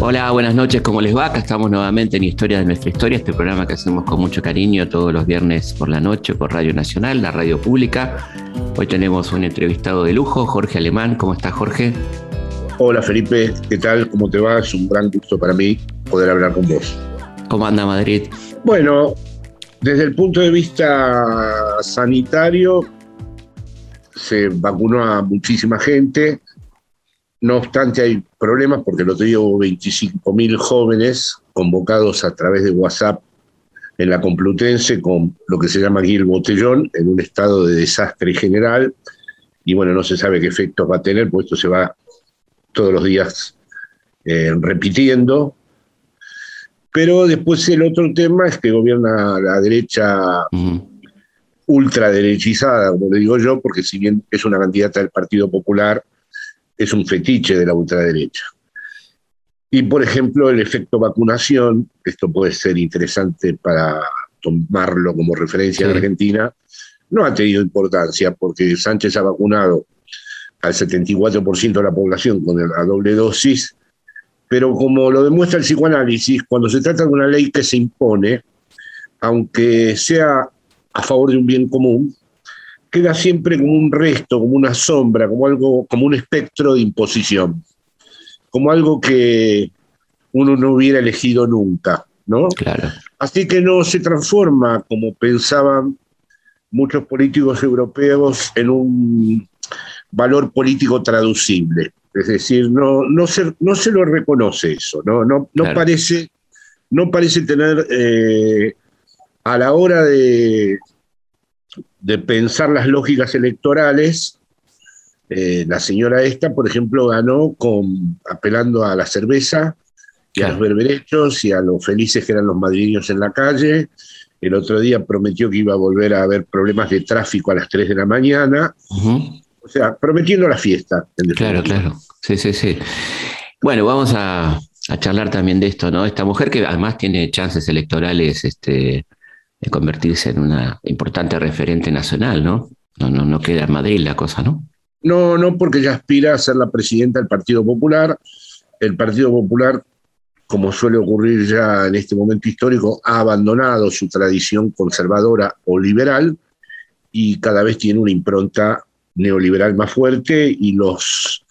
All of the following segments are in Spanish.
Hola, buenas noches, ¿cómo les va? Acá estamos nuevamente en Historia de nuestra historia, este programa que hacemos con mucho cariño todos los viernes por la noche por Radio Nacional, la radio pública. Hoy tenemos un entrevistado de lujo, Jorge Alemán. ¿Cómo estás, Jorge? Hola, Felipe. ¿Qué tal? ¿Cómo te va? Es un gran gusto para mí poder hablar con vos. ¿Cómo anda Madrid? Bueno, desde el punto de vista sanitario, vacunó a muchísima gente no obstante, hay problemas porque el otro día hubo 25.000 jóvenes convocados a través de WhatsApp en la Complutense con lo que se llama aquí el botellón, en un estado de desastre general. Y bueno, no se sabe qué efectos va a tener, pues esto se va todos los días eh, repitiendo. Pero después el otro tema es que gobierna la derecha ultraderechizada, como le digo yo, porque si bien es una candidata del Partido Popular, es un fetiche de la ultraderecha. Y, por ejemplo, el efecto vacunación, esto puede ser interesante para tomarlo como referencia en Argentina, no ha tenido importancia porque Sánchez ha vacunado al 74% de la población con la doble dosis, pero como lo demuestra el psicoanálisis, cuando se trata de una ley que se impone, aunque sea a favor de un bien común, queda siempre como un resto, como una sombra, como algo, como un espectro de imposición, como algo que uno no hubiera elegido nunca, ¿no? Claro. Así que no se transforma, como pensaban muchos políticos europeos, en un valor político traducible. Es decir, no, no, se, no se lo reconoce eso, no, no, no, parece, no parece tener eh, a la hora de, de pensar las lógicas electorales, eh, la señora esta, por ejemplo, ganó con, apelando a la cerveza y a los berberechos y a los felices que eran los madrileños en la calle. El otro día prometió que iba a volver a haber problemas de tráfico a las 3 de la mañana. O sea, prometiendo la fiesta. claro, claro. Sí, sí, sí. Bueno, vamos a, a, charlar también de esto, ¿no? Esta mujer que además tiene chances electorales este, de convertirse en una importante referente nacional, ¿no? No, no, no queda en Madrid la cosa, ¿no? No, no, porque ella aspira a ser la presidenta del Partido Popular. El Partido Popular, como suele ocurrir ya en este momento histórico, ha abandonado su tradición conservadora o liberal y cada vez tiene una impronta neoliberal más fuerte y los...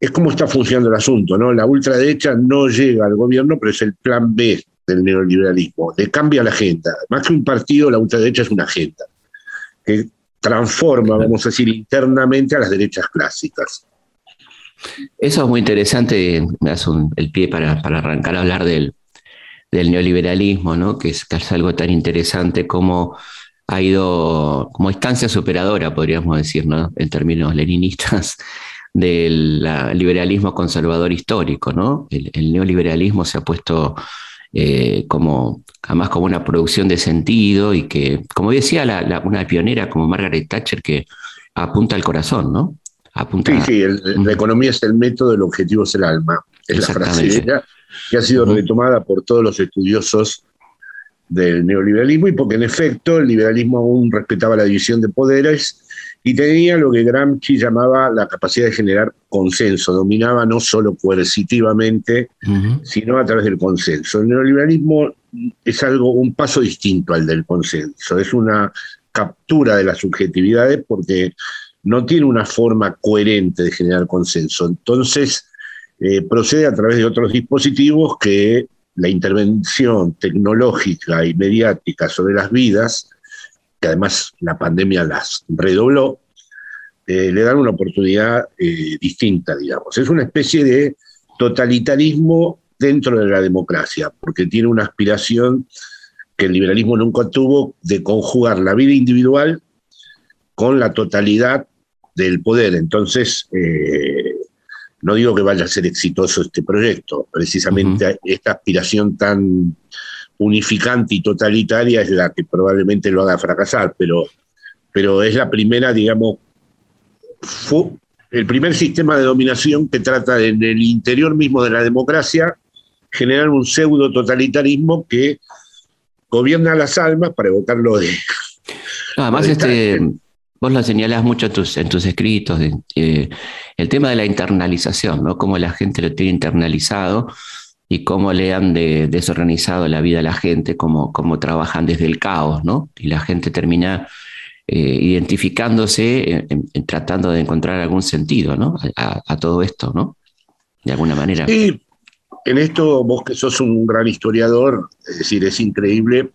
Es como está funcionando el asunto, ¿no? La ultraderecha no llega al gobierno, pero es el plan B del neoliberalismo, le cambia la agenda. Más que un partido, la ultraderecha es una agenda que transforma, vamos a decir, internamente a las derechas clásicas. Eso es muy interesante, me das el pie para, arrancar a hablar del, neoliberalismo, ¿no? que, es, algo tan interesante como ha ido como instancia superadora, podríamos decir, ¿no? en términos leninistas, del liberalismo conservador histórico. ¿no? el neoliberalismo se ha puesto eh, como, además como una producción de sentido y que, como decía una pionera como Margaret Thatcher, que apunta al corazón, ¿no? Apunta sí, sí, la economía es el método, el objetivo es el alma. Es la frase que ha sido retomada por todos los estudiosos del neoliberalismo y porque en efecto el liberalismo aún respetaba la división de poderes y tenía lo que Gramsci llamaba la capacidad de generar consenso, dominaba no solo coercitivamente, sino a través del consenso. El neoliberalismo es algo, un paso distinto al del consenso, es una captura de las subjetividades porque no tiene una forma coherente de generar consenso. Entonces, eh, procede a través de otros dispositivos que la intervención tecnológica y mediática sobre las vidas que además la pandemia las redobló, eh, le dan una oportunidad eh, distinta, digamos. Es una especie de totalitarismo dentro de la democracia, porque tiene una aspiración que el liberalismo nunca tuvo de conjugar la vida individual con la totalidad del poder. Entonces, eh, no digo que vaya a ser exitoso este proyecto, precisamente esta aspiración tan unificante y totalitaria es la que probablemente lo haga fracasar, pero, pero es la primera, digamos, el primer sistema de dominación que trata en el interior mismo de la democracia generar un pseudo totalitarismo que gobierna las almas para evocarlo de... Además, este, vos lo señalás mucho en tus, en tus escritos, eh, el tema de la internalización, ¿no? Cómo la gente lo tiene internalizado y cómo le han desorganizado la vida a la gente, cómo, cómo trabajan desde el caos, ¿no? Y la gente termina eh, identificándose, en, tratando de encontrar algún sentido, ¿no? A, todo esto, ¿no? De alguna manera. Sí, en esto vos que sos un gran historiador, es decir, es increíble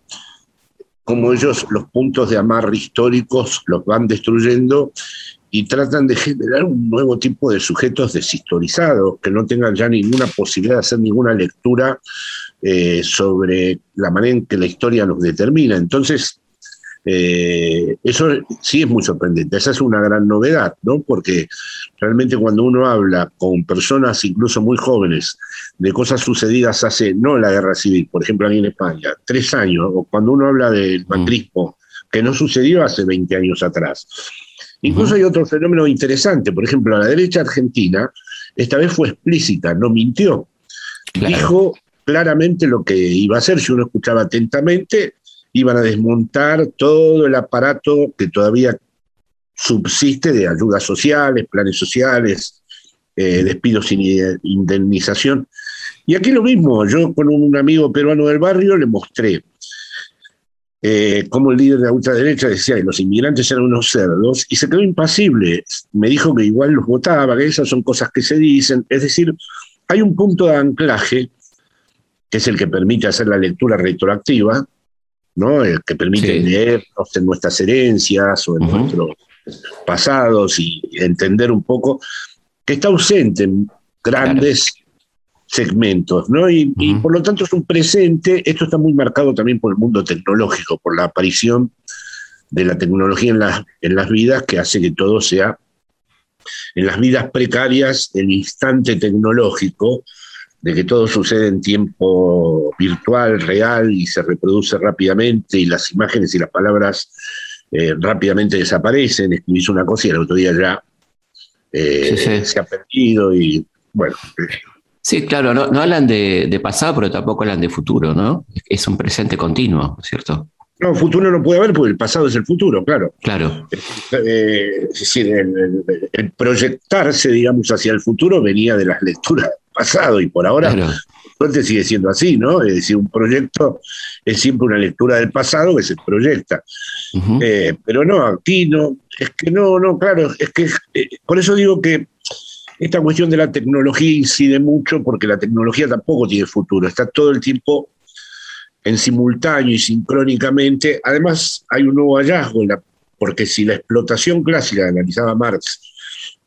cómo ellos los puntos de amarre históricos los van destruyendo y tratan de generar un nuevo tipo de sujetos deshistorizados, que no tengan ya ninguna posibilidad de hacer ninguna lectura eh, sobre la manera en que la historia nos determina. Entonces, eh, eso sí es muy sorprendente, esa es una gran novedad, ¿no? Porque realmente cuando uno habla con personas incluso muy jóvenes de cosas sucedidas hace, no la guerra civil, por ejemplo aquí en España, tres años, o cuando uno habla del mm. macrismo, que no sucedió hace 20 años atrás. Incluso hay otro fenómeno interesante, por ejemplo, la derecha argentina esta vez fue explícita, no mintió. Dijo claramente lo que iba a hacer, si uno escuchaba atentamente, iban a desmontar todo el aparato que todavía subsiste de ayudas sociales, planes sociales, eh, despidos sin indemnización. Y aquí lo mismo, yo con un amigo peruano del barrio le mostré eh, cómo el líder de la ultraderecha decía que los inmigrantes eran unos cerdos y se quedó impasible. Me dijo que igual los votaba, que esas son cosas que se dicen. Es decir, hay un punto de anclaje, que es el que permite hacer la lectura retroactiva, ¿no? El que permite leer en nuestras herencias o en nuestros pasados y entender un poco que está ausente en grandes segmentos, ¿no? Y, por lo tanto es un presente, esto está muy marcado también por el mundo tecnológico, por la aparición de la tecnología en, en las vidas que hace que todo sea, en las vidas precarias, el instante tecnológico, de que todo sucede en tiempo virtual, real y se reproduce rápidamente y las imágenes y las palabras eh, rápidamente desaparecen. Escribís una cosa y el otro día ya eh, se ha perdido y bueno. Sí, claro, no, hablan de, pasado, pero tampoco hablan de futuro, ¿no? Es un presente continuo, ¿cierto? No, futuro no puede haber porque el pasado es el futuro, claro. Claro. Eh, es decir, el, proyectarse, digamos, hacia el futuro venía de las lecturas pasado y por ahora suerte sigue siendo así, ¿no? Es decir, un proyecto es siempre una lectura del pasado que se proyecta. Eh, pero no, aquí no, es que no, no, claro, es que eh, por eso digo que esta cuestión de la tecnología incide mucho porque la tecnología tampoco tiene futuro, está todo el tiempo en simultáneo y sincrónicamente. Además, hay un nuevo hallazgo, porque si la explotación clásica, analizaba Marx,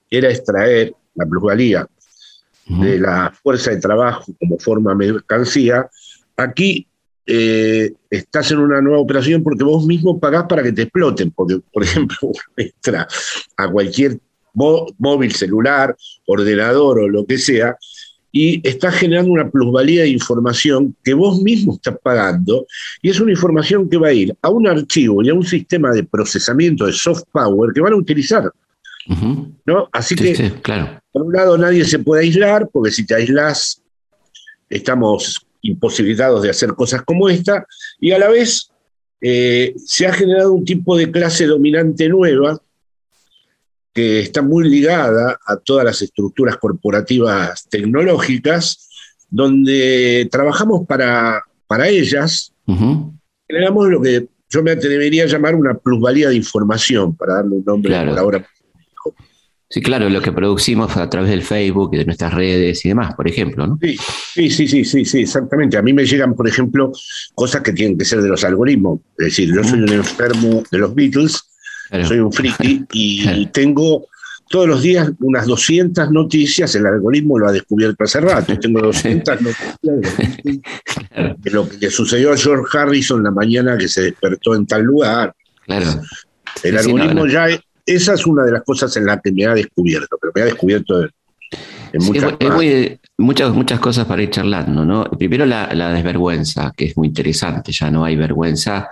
era extraer la plusvalía de la fuerza de trabajo como forma mercancía, aquí eh, estás en una nueva operación porque vos mismo pagás para que te exploten, porque, por ejemplo, entra a cualquier móvil, celular, ordenador o lo que sea, y estás generando una plusvalía de información que vos mismo estás pagando, y es una información que va a ir a un archivo y a un sistema de procesamiento de soft power que van a utilizar. ¿no? Así que, claro. por un lado, nadie se puede aislar, porque si te aislas, estamos imposibilitados de hacer cosas como esta, y a la vez eh, se ha generado un tipo de clase dominante nueva que está muy ligada a todas las estructuras corporativas tecnológicas, donde trabajamos para, para ellas, generamos lo que yo me atrevería a llamar una plusvalía de información, para darle un nombre a la hora Sí, claro, lo que producimos a través del Facebook y de nuestras redes y demás, por ejemplo, ¿no? Sí, sí, sí, sí, sí, exactamente. A mí me llegan, por ejemplo, cosas que tienen que ser de los algoritmos. Es decir, yo soy un enfermo de los Beatles, soy un friki y tengo todos los días unas 200 noticias, el algoritmo lo ha descubierto hace rato. Tengo 200 noticias de lo que le sucedió a George Harrison la mañana que se despertó en tal lugar. Claro. El algoritmo ya esa es una de las cosas en las que me ha descubierto, pero me ha descubierto en, muchas, muchas, muchas cosas para ir charlando, ¿no? Primero la, desvergüenza, que es muy interesante, ya no hay vergüenza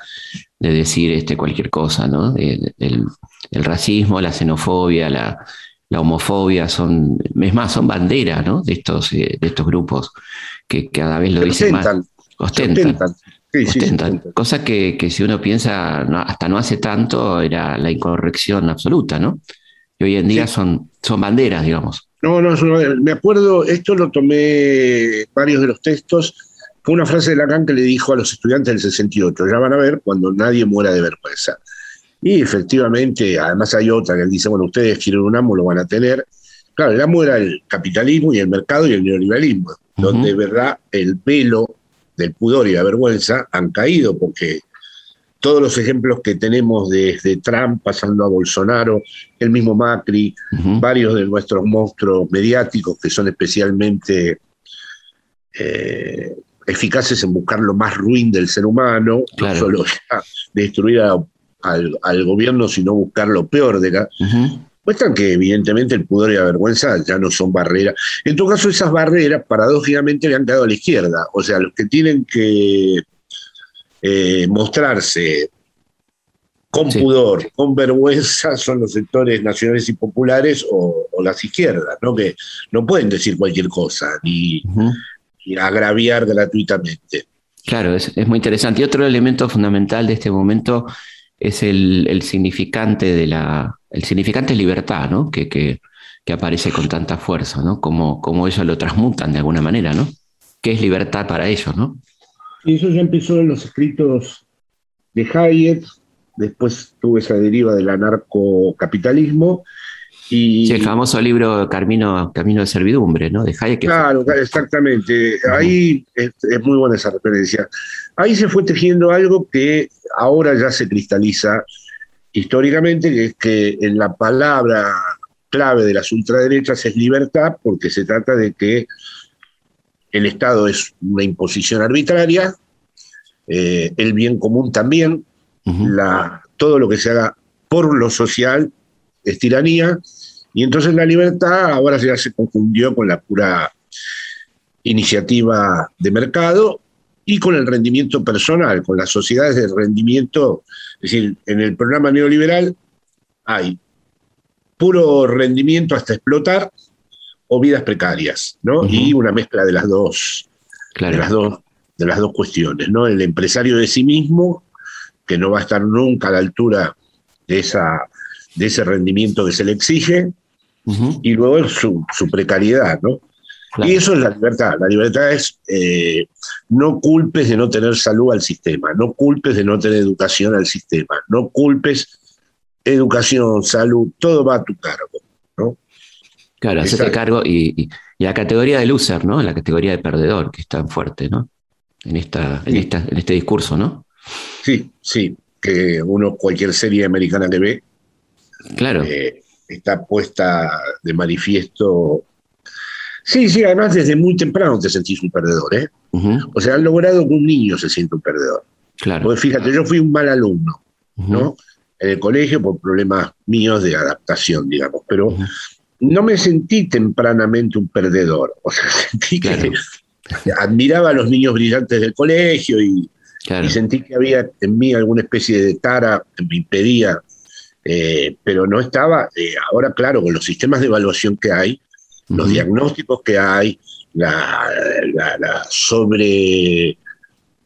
de decir este, cualquier cosa, ¿no? El, racismo, la xenofobia, la, homofobia son, es más, son banderas, ¿no? De estos, eh, de estos grupos que cada vez lo dicen más. Ostentan. Cosa que, si uno piensa, hasta no hace tanto, era la incorrección absoluta, ¿no? Y hoy en día son, son banderas, digamos. No, no, me acuerdo, esto lo tomé varios de los textos, fue una frase de Lacan que le dijo a los estudiantes del 68, ya van a ver cuando nadie muera de vergüenza. Y efectivamente, además hay otra que él dice, bueno, ustedes quieren un amo, lo van a tener. Claro, el amo era el capitalismo y el mercado y el neoliberalismo, donde de verdad el velo del pudor y la vergüenza han caído, porque todos los ejemplos que tenemos desde Trump pasando a Bolsonaro, el mismo Macri, varios de nuestros monstruos mediáticos que son especialmente eh, eficaces en buscar lo más ruin del ser humano, no solo destruir al, gobierno, sino buscar lo peor de la... Muestran que evidentemente el pudor y la vergüenza ya no son barreras. En todo caso, esas barreras paradójicamente le han quedado a la izquierda. O sea, los que tienen que eh, mostrarse con pudor, con vergüenza, son los sectores nacionales y populares o, las izquierdas, ¿no? que no pueden decir cualquier cosa ni, agraviar gratuitamente. Claro, es, muy interesante. Y otro elemento fundamental de este momento es el, significante de la, el significante libertad, ¿no? Que, que, aparece con tanta fuerza, ¿no? Como, como ellos lo transmutan de alguna manera, ¿no? ¿Qué es libertad para ellos, no? Y eso ya empezó en los escritos de Hayek, después tuvo esa deriva del anarcocapitalismo. Y, sí, el famoso libro Camino, Camino de Servidumbre, ¿no? De Hayek. Claro, exactamente. Ahí es, muy buena esa referencia. Ahí se fue tejiendo algo que ahora ya se cristaliza históricamente, que es que en la palabra clave de las ultraderechas es libertad, porque se trata de que el Estado es una imposición arbitraria, eh, el bien común también, la, todo lo que se haga por lo social es tiranía, y entonces la libertad ahora ya se confundió con la pura iniciativa de mercado y con el rendimiento personal, con las sociedades de rendimiento. Es decir, en el programa neoliberal hay puro rendimiento hasta explotar, o vidas precarias, ¿no? Y una mezcla de las dos, de las dos, de las dos cuestiones, ¿no? El empresario de sí mismo, que no va a estar nunca a la altura de, esa, de ese rendimiento que se le exige, y luego su, su precariedad, ¿no? Y eso es la libertad. La libertad es eh, no culpes de no tener salud al sistema, no culpes de no tener educación al sistema, no culpes educación, salud, todo va a tu cargo. Claro, hacerte cargo y, la categoría de loser, ¿no? La categoría de perdedor, que es tan fuerte, ¿no? En, esta, en, esta, en este discurso, ¿no? Sí, sí, que uno, cualquier serie americana que ve, claro. Eh, está puesta de manifiesto. Sí, sí, además desde muy temprano te sentís un perdedor, ¿eh? O sea, han logrado que un niño se sienta un perdedor. Claro. Porque fíjate, yo fui un mal alumno, ¿no? En el colegio por problemas míos de adaptación, digamos, pero no me sentí tempranamente un perdedor. O sea, sentí que admiraba a los niños brillantes del colegio y, sentí que había en mí alguna especie de tara que me impedía, eh, pero no estaba. Eh, ahora, claro, con los sistemas de evaluación que hay, los diagnósticos que hay, la, sobre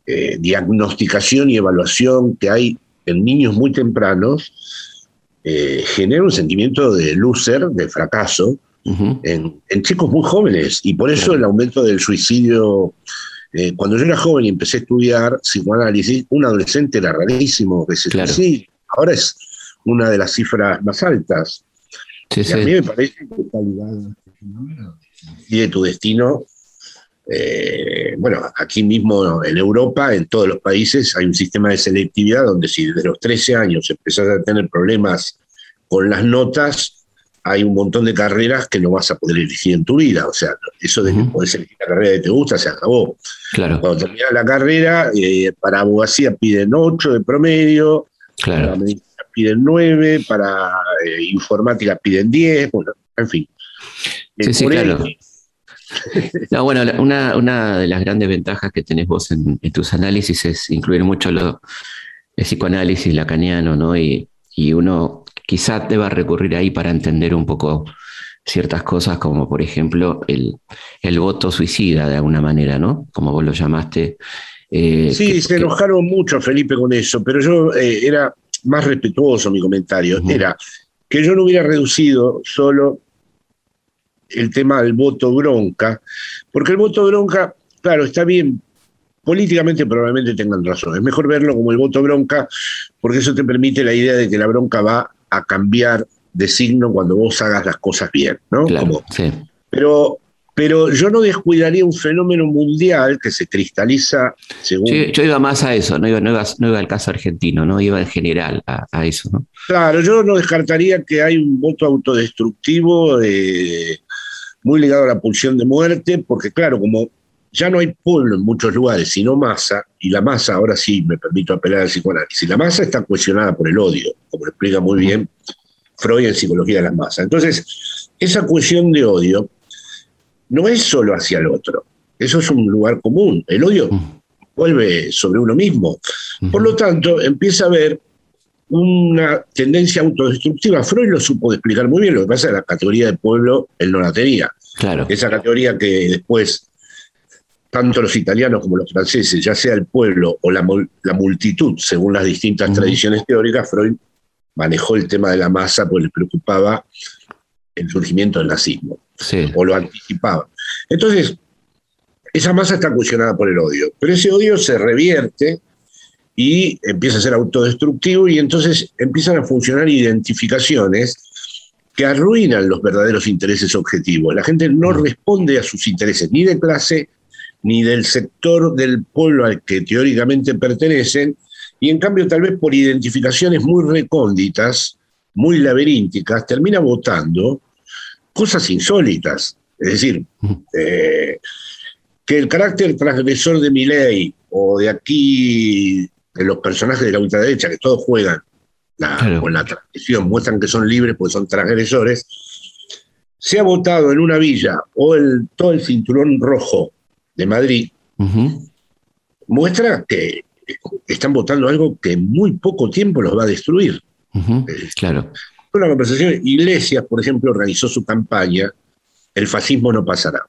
eh, diagnosticación y evaluación que hay en niños muy tempranos, eh, genera un sentimiento de loser, de fracaso, en, chicos muy jóvenes. Y por eso el aumento del suicidio. Eh, cuando yo era joven y empecé a estudiar psicoanálisis, un adolescente era rarísimo que se suicide. Ahora es una de las cifras más altas. y a mí me parece que está ligado y de tu destino. Eh, bueno, aquí mismo en Europa, en todos los países, hay un sistema de selectividad donde si desde los 13 años empezás a tener problemas con las notas, hay un montón de carreras que no vas a poder elegir en tu vida. O sea, eso de que puedes elegir la carrera que te gusta se acabó. Claro. Cuando terminas la carrera, eh, para abogacía piden 8 de promedio, para medicina piden 9, para eh, informática piden 10, bueno, en fin. Sí, sí, claro. No, bueno, una, una, de las grandes ventajas que tenés vos en, tus análisis es incluir mucho lo, el psicoanálisis lacaniano, ¿no? Y, y uno quizá deba recurrir ahí para entender un poco ciertas cosas, como por ejemplo el, voto suicida de alguna manera, ¿no? Como vos lo llamaste, Eh, sí, se enojaron mucho Felipe con eso, pero yo eh, era más respetuoso mi comentario. Era que yo no hubiera reducido solo el tema del voto bronca, porque el voto bronca, claro, está bien, políticamente probablemente tengan razón. Es mejor verlo como el voto bronca, porque eso te permite la idea de que la bronca va a cambiar de signo cuando vos hagas las cosas bien, ¿no? sí. Pero pero yo no descuidaría un fenómeno mundial que se cristaliza según... yo iba más a eso, no iba, no iba, al caso argentino, no iba en general a, eso. ¿no? Claro, yo no descartaría que hay un voto autodestructivo eh, muy ligado a la pulsión de muerte, porque claro, como ya no hay pueblo en muchos lugares, sino masa, y la masa, ahora sí me permito apelar al psicoanálisis, la masa está cuestionada por el odio, como lo explica muy bien Freud en Psicología de las Masas. Entonces, esa cuestión de odio no es solo hacia el otro. Eso es un lugar común. El odio vuelve sobre uno mismo. Por lo tanto, empieza a haber una tendencia autodestructiva. Freud lo supo explicar muy bien. Lo que pasa es que la categoría de pueblo él no la tenía. Claro. Esa categoría que después tanto los italianos como los franceses, ya sea el pueblo o la, multitud, según las distintas tradiciones teóricas, Freud manejó el tema de la masa porque le preocupaba el surgimiento del nazismo o lo anticipaba. Entonces, esa masa está cuestionada por el odio, pero ese odio se revierte y empieza a ser autodestructivo y entonces empiezan a funcionar identificaciones que arruinan los verdaderos intereses objetivos. La gente no mm. responde a sus intereses ni de clase ni del sector del pueblo al que teóricamente pertenecen, y en cambio tal vez por identificaciones muy recónditas, muy laberínticas, termina votando cosas insólitas. Es decir, eh, que el carácter transgresor de mi ley o de aquí, de los personajes de la ultraderecha, que todos juegan con la tradición, muestran que son libres porque son transgresores, se ha votado en una villa o el, todo el cinturón rojo de Madrid, muestra que están votando algo que en muy poco tiempo los va a destruir. claro una conversación. Iglesias, por ejemplo, organizó su campaña, el fascismo no pasará.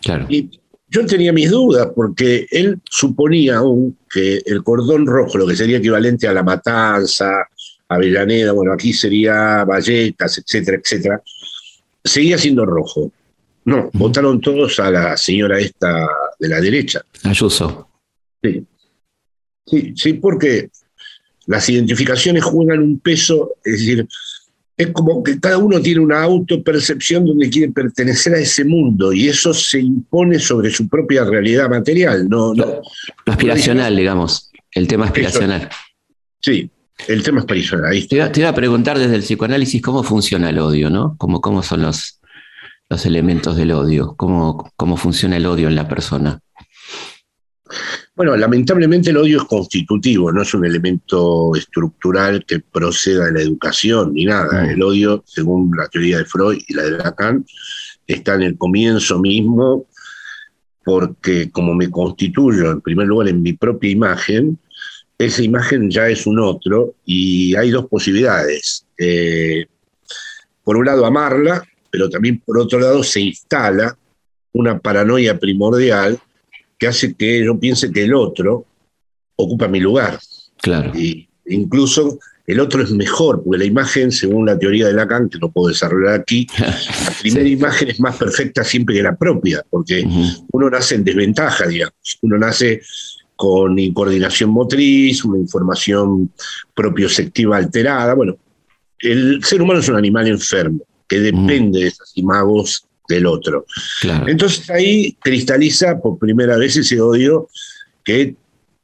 claro. Y yo tenía mis dudas porque él suponía aún que el cordón rojo, lo que sería equivalente a la Matanza, Avellaneda, bueno, aquí sería Vallecas, etcétera, etcétera, seguía siendo rojo. No, votaron todos a la señora esta de la derecha. Ayuso. Sí. Sí, sí, porque las identificaciones juegan un peso, es decir, es como que cada uno tiene una autopercepción donde quiere pertenecer a ese mundo y eso se impone sobre su propia realidad material. No, no, lo, aspiracional, digamos, el tema aspiracional. sí, el tema aspiracional. Te, iba, a preguntar desde el psicoanálisis cómo funciona el odio, ¿no? ¿Cómo, cómo son los, los elementos del odio? ¿Cómo, ¿Cómo funciona el odio en la persona? Bueno, lamentablemente el odio es constitutivo, no es un elemento estructural que proceda de la educación ni nada. Mm. El odio, según la teoría de Freud y la de Lacan, está en el comienzo mismo porque como me constituyo en primer lugar en mi propia imagen, esa imagen ya es un otro y hay dos posibilidades. Eh, por un lado amarla, pero también por otro lado se instala una paranoia primordial que hace que yo piense que el otro ocupa mi lugar. Claro. Y incluso el otro es mejor, porque la imagen, según la teoría de Lacan, que no puedo desarrollar aquí, la primera imagen es más perfecta siempre que la propia, porque uno nace en desventaja, digamos. Uno nace con incoordinación motriz, una información propioceptiva alterada. Bueno, el ser humano es un animal enfermo, que depende de esas imagos del otro. Entonces ahí cristaliza por primera vez ese odio que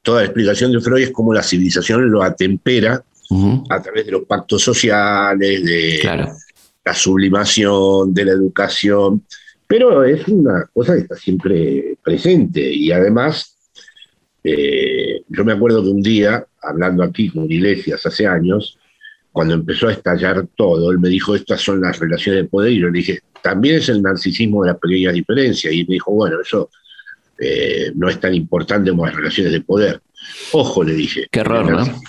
toda la explicación de Freud es cómo la civilización lo atempera a través de los pactos sociales, de la sublimación, de la educación, pero es una cosa que está siempre presente y además eh, yo me acuerdo que un día, hablando aquí con Iglesias hace años, cuando empezó a estallar todo, él me dijo, estas son las relaciones de poder, y yo le dije, también es el narcisismo de las pequeñas diferencias. Y me dijo, bueno, eso eh, no es tan importante como las relaciones de poder. Ojo, le dije. Qué raro, ¿no?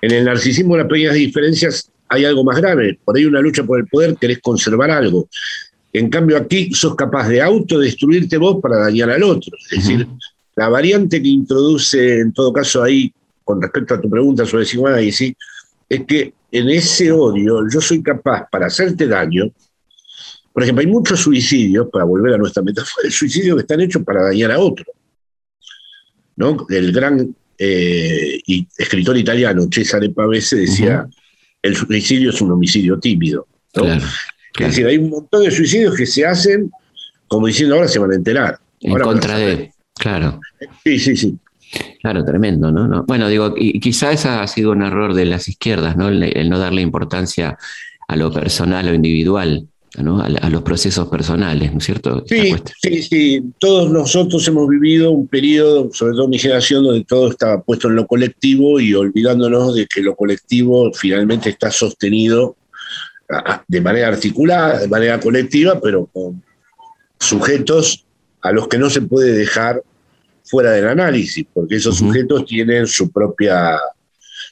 En el narcisismo de las pequeñas diferencias hay algo más grave. Por ahí una lucha por el poder, querés conservar algo. En cambio, aquí sos capaz de autodestruirte vos para dañar al otro. Es decir, la variante que introduce, en todo caso, ahí, con respecto a tu pregunta sobre sí es que en ese odio yo soy capaz, para hacerte daño, por ejemplo, hay muchos suicidios, para volver a nuestra metáfora, el suicidio que están hechos para dañar a otro. ¿no? El gran eh, escritor italiano Cesare Pavese decía, el suicidio es un homicidio tímido. Es decir, hay un montón de suicidios que se hacen como diciendo ahora se van a enterar. En contra de, claro. Sí, sí, sí. Claro, tremendo, ¿no? Bueno, digo, y quizá ese ha sido un error de las izquierdas, ¿no? El, no darle importancia a lo personal o individual, ¿no? A, los procesos personales, ¿no es cierto? Sí, sí, sí. Todos nosotros hemos vivido un periodo, sobre todo mi generación, donde todo estaba puesto en lo colectivo y olvidándonos de que lo colectivo finalmente está sostenido de manera articulada, de manera colectiva, pero con sujetos a los que no se puede dejar fuera del análisis, porque esos sujetos tienen su propia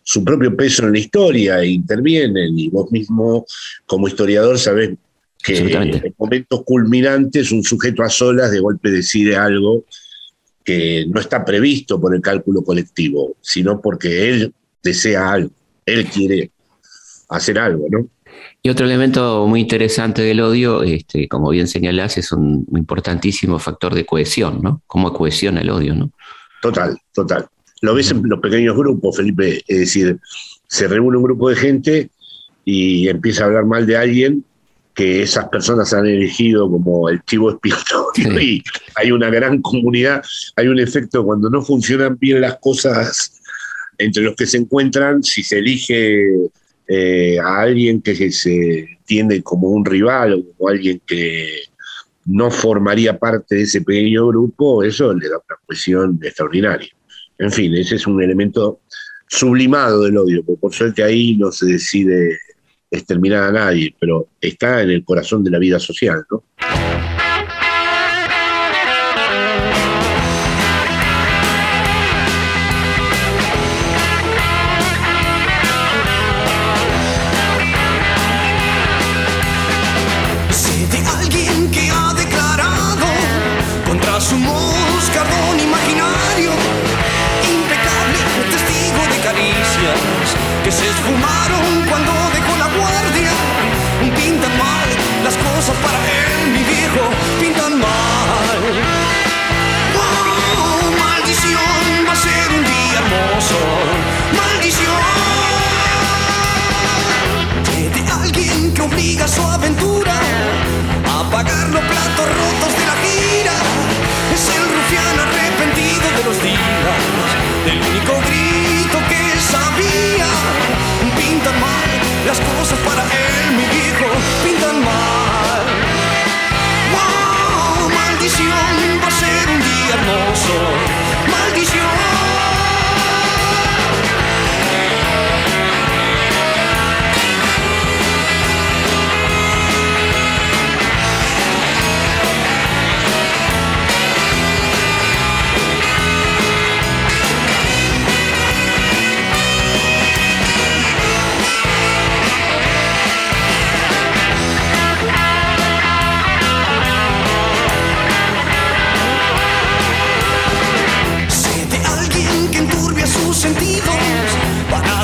su propio peso en la historia e intervienen, y vos mismo como historiador sabés que en momentos culminantes un sujeto a solas de golpe decide algo que no está previsto por el cálculo colectivo, sino porque él desea algo, él quiere hacer algo, ¿no? Y otro elemento muy interesante del odio, este, como bien señalás, es un importantísimo factor de cohesión, ¿no? Cómo cohesiona el odio, ¿no? Total, total. Lo ves en los pequeños grupos, Felipe, es decir, se reúne un grupo de gente y empieza a hablar mal de alguien que esas personas han elegido como el chivo expiatorio y hay una gran comunidad, hay un efecto cuando no funcionan bien las cosas entre los que se encuentran, si se elige eh, a alguien que se tiende como un rival o como alguien que no formaría parte de ese pequeño grupo, eso le da una cuestión extraordinaria. En fin, ese es un elemento sublimado del odio, porque por suerte ahí no se decide exterminar a nadie, pero está en el corazón de la vida social, ¿no? Del único grito que sabía. Pintan mal las cosas para él, mi viejo, pintan mal. ¡Wow! Maldición, va a ser un día hermoso.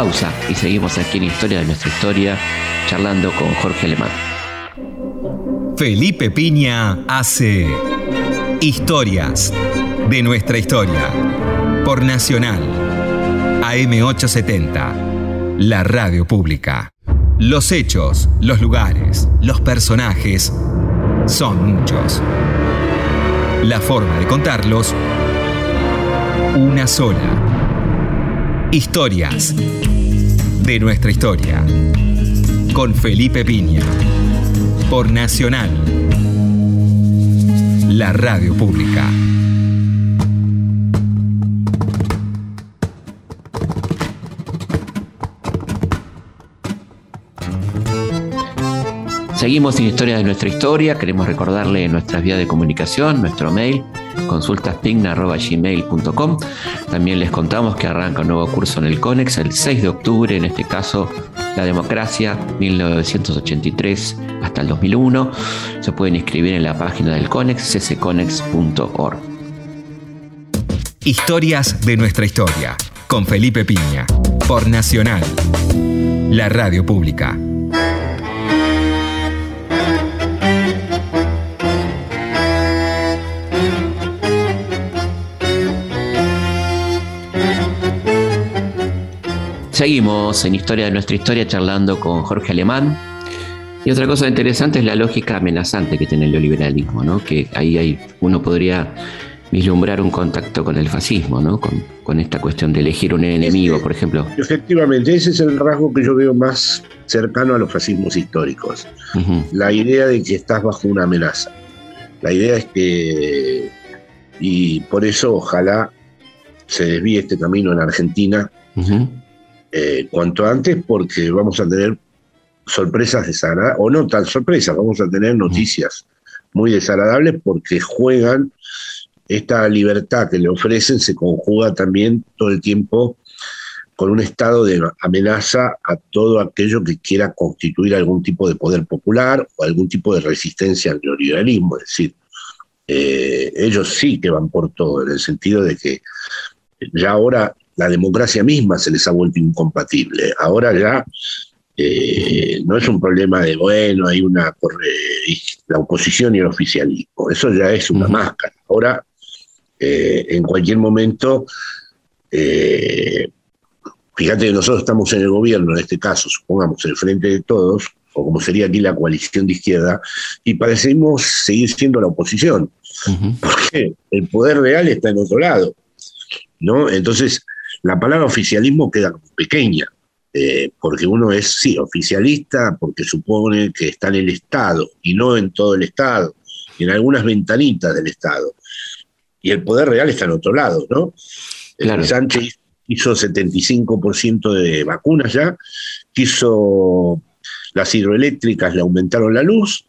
pausa y seguimos aquí en Historia de nuestra historia, charlando con Jorge Alemán. Felipe Piña hace Historias de nuestra historia por Nacional AM870, la radio pública. Los hechos, los lugares, los personajes son muchos. La forma de contarlos, una sola Historias de nuestra historia. Con Felipe Piña. Por Nacional. La radio pública. Seguimos en Historia de nuestra historia. Queremos recordarle nuestras vías de comunicación, nuestro mail, consultaspigna.gmail.com. También les contamos que arranca un nuevo curso en el CONEX el 6 de octubre, en este caso La democracia 1983 hasta el 2001. Se pueden inscribir en la página del CONEX, ccconex.org. Historias de nuestra historia, con Felipe Piña, por Nacional, la radio pública. Seguimos en Historia de nuestra historia charlando con Jorge Alemán. Y otra cosa interesante es la lógica amenazante que tiene el neoliberalismo, ¿no? que ahí hay, uno podría vislumbrar un contacto con el fascismo, ¿no? con, con esta cuestión de elegir un enemigo, por ejemplo. Efectivamente, ese es el rasgo que yo veo más cercano a los fascismos históricos. La idea de que estás bajo una amenaza. La idea es que, y por eso ojalá se desvíe este camino en Argentina, eh, cuanto antes porque vamos a tener sorpresas desagradables, o no tan sorpresas, vamos a tener noticias muy desagradables porque juegan esta libertad que le ofrecen, se conjuga también todo el tiempo con un estado de amenaza a todo aquello que quiera constituir algún tipo de poder popular o algún tipo de resistencia al neoliberalismo. Es decir, eh, ellos sí que van por todo, en el sentido de que ya ahora la democracia misma se les ha vuelto incompatible. Ahora ya eh, no es un problema de, bueno, hay una la oposición y el oficialismo, eso ya es una máscara. Ahora, eh, en cualquier momento, eh, fíjate que nosotros estamos en el gobierno, en este caso, supongamos, el Frente de Todos, o como sería aquí la coalición de izquierda, y parecemos seguir siendo la oposición, porque el poder real está en otro lado. ¿no? Entonces, la palabra oficialismo queda pequeña, eh, porque uno es, sí, oficialista porque supone que está en el Estado y no en todo el Estado, en algunas ventanitas del Estado. Y el poder real está en otro lado, ¿no? Claro. Sánchez hizo 75% de vacunas ya, quiso las hidroeléctricas, le aumentaron la luz,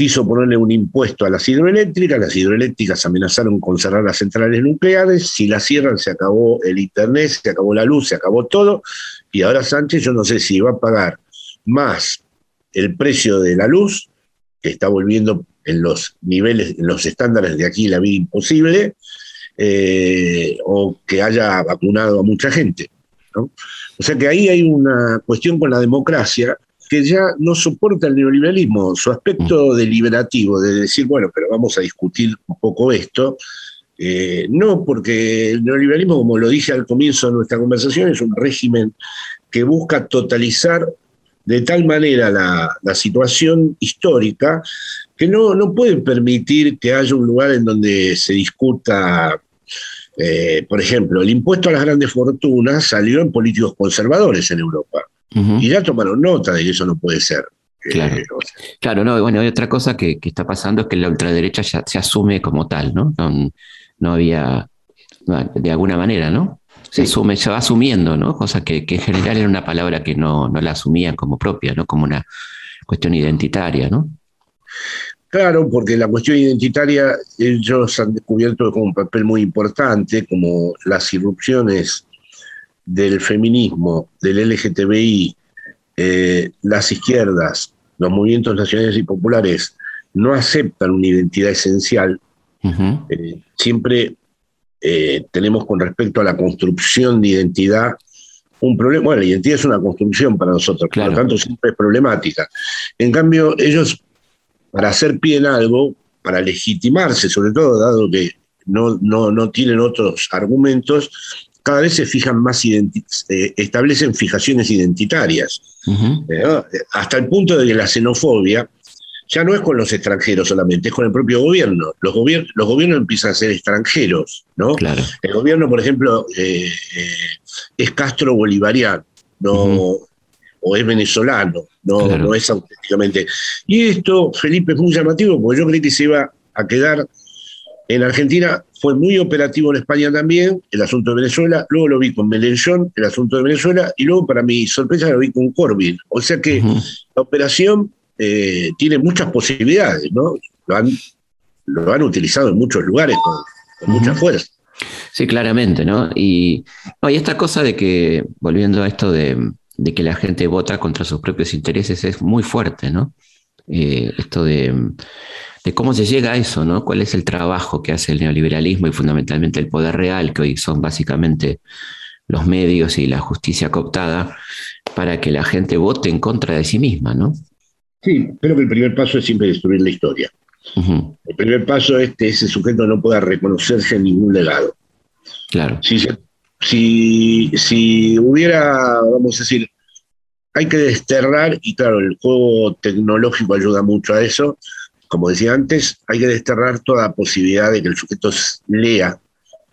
quiso ponerle un impuesto a las hidroeléctricas, las hidroeléctricas amenazaron con cerrar las centrales nucleares, si las cierran se acabó el internet, se acabó la luz, se acabó todo, y ahora Sánchez yo no sé si va a pagar más el precio de la luz, que está volviendo en los niveles, en los estándares de aquí la vida imposible, eh, o que haya vacunado a mucha gente. O sea que ahí hay una cuestión con la democracia que ya no soporta el neoliberalismo, su aspecto mm. deliberativo, de decir, bueno, pero vamos a discutir un poco esto. Eh, no, porque el neoliberalismo, como lo dije al comienzo de nuestra conversación, es un régimen que busca totalizar de tal manera la, situación histórica que no, no puede permitir que haya un lugar en donde se discuta eh, por ejemplo, el impuesto a las grandes fortunas salió en políticos conservadores en Europa. Y ya tomaron nota de que eso no puede ser. Claro, eh, claro no, bueno, hay otra cosa que, está pasando es que la ultraderecha ya se asume como tal, ¿no? No, había, de alguna manera, ¿no? Se asume, se va asumiendo, ¿no? Cosa que, en general era una palabra que no, no la asumían como propia, ¿no? Como una cuestión identitaria, ¿no? Claro, porque la cuestión identitaria ellos han descubierto como un papel muy importante, como las irrupciones del feminismo, del LGTBI, eh, las izquierdas, los movimientos nacionales y populares no aceptan una identidad esencial, eh, siempre eh, tenemos con respecto a la construcción de identidad un problema. Bueno, la identidad es una construcción para nosotros, por lo tanto siempre es problemática. En cambio, ellos, para hacer pie en algo, para legitimarse, sobre todo, dado que no, no, no tienen otros argumentos, cada vez se fijan más, eh, establecen fijaciones identitarias, eh, hasta el punto de que la xenofobia ya no es con los extranjeros solamente, es con el propio gobierno. Los, los gobiernos empiezan a ser extranjeros, ¿no? El gobierno, por ejemplo, eh, es Castro bolivariano, no, o es venezolano, no, no es auténticamente. Y esto, Felipe, es muy llamativo, porque yo creí que se iba a quedar en Argentina, fue muy operativo en España también, el asunto de Venezuela, luego lo vi con Melenchón, el asunto de Venezuela, y luego, para mi sorpresa, lo vi con Corbyn. O sea que la operación eh, tiene muchas posibilidades, ¿no? Lo han, lo han utilizado en muchos lugares con, mucha fuerza. Sí, claramente, ¿no? Y, no, y esta cosa de que, volviendo a esto de, de que la gente vota contra sus propios intereses es muy fuerte, ¿no? Eh, esto de, cómo se llega a eso, ¿no? ¿Cuál es el trabajo que hace el neoliberalismo y fundamentalmente el poder real, que hoy son básicamente los medios y la justicia cooptada, para que la gente vote en contra de sí misma, ¿no? Sí, creo que el primer paso es siempre destruir la historia. El primer paso es que ese sujeto no pueda reconocerse en ningún legado. Claro. Si si, si hubiera, vamos a decir, hay que desterrar, y claro, el juego tecnológico ayuda mucho a eso, como decía antes, hay que desterrar toda posibilidad de que el sujeto lea,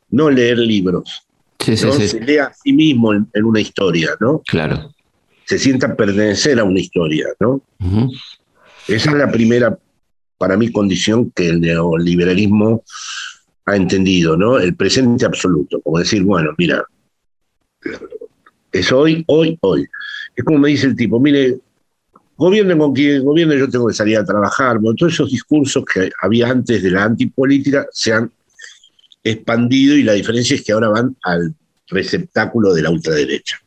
no leer libros, sí, ¿no? se lea a sí mismo en, una historia, ¿no? Claro. Se sienta pertenecer a una historia, ¿no? Esa es la primera, para mí, condición que el neoliberalismo ha entendido, ¿no? El presente absoluto, como decir, bueno, mira, es hoy, hoy, hoy. Es como me dice el tipo, mire, gobiernen con quien gobierne, yo tengo que salir a trabajar. Bueno, todos esos discursos que había antes de la antipolítica se han expandido y la diferencia es que ahora van al receptáculo de la ultraderecha.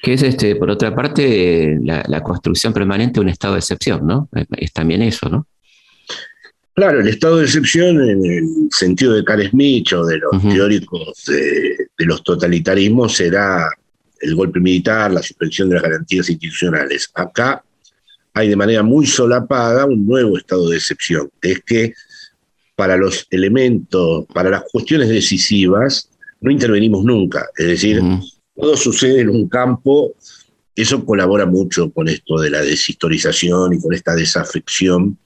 Que es, este, por otra parte, la, la construcción permanente de un estado de excepción, ¿no? Es también eso, ¿no? Claro, el estado de excepción en el sentido de Carl Smith o de los teóricos de, los totalitarismos será el golpe militar, la suspensión de las garantías institucionales. Acá hay de manera muy solapada un nuevo estado de excepción, que es que para los elementos, para las cuestiones decisivas, no intervenimos nunca. Es decir, todo sucede en un campo, eso colabora mucho con esto de la deshistorización y con esta desafección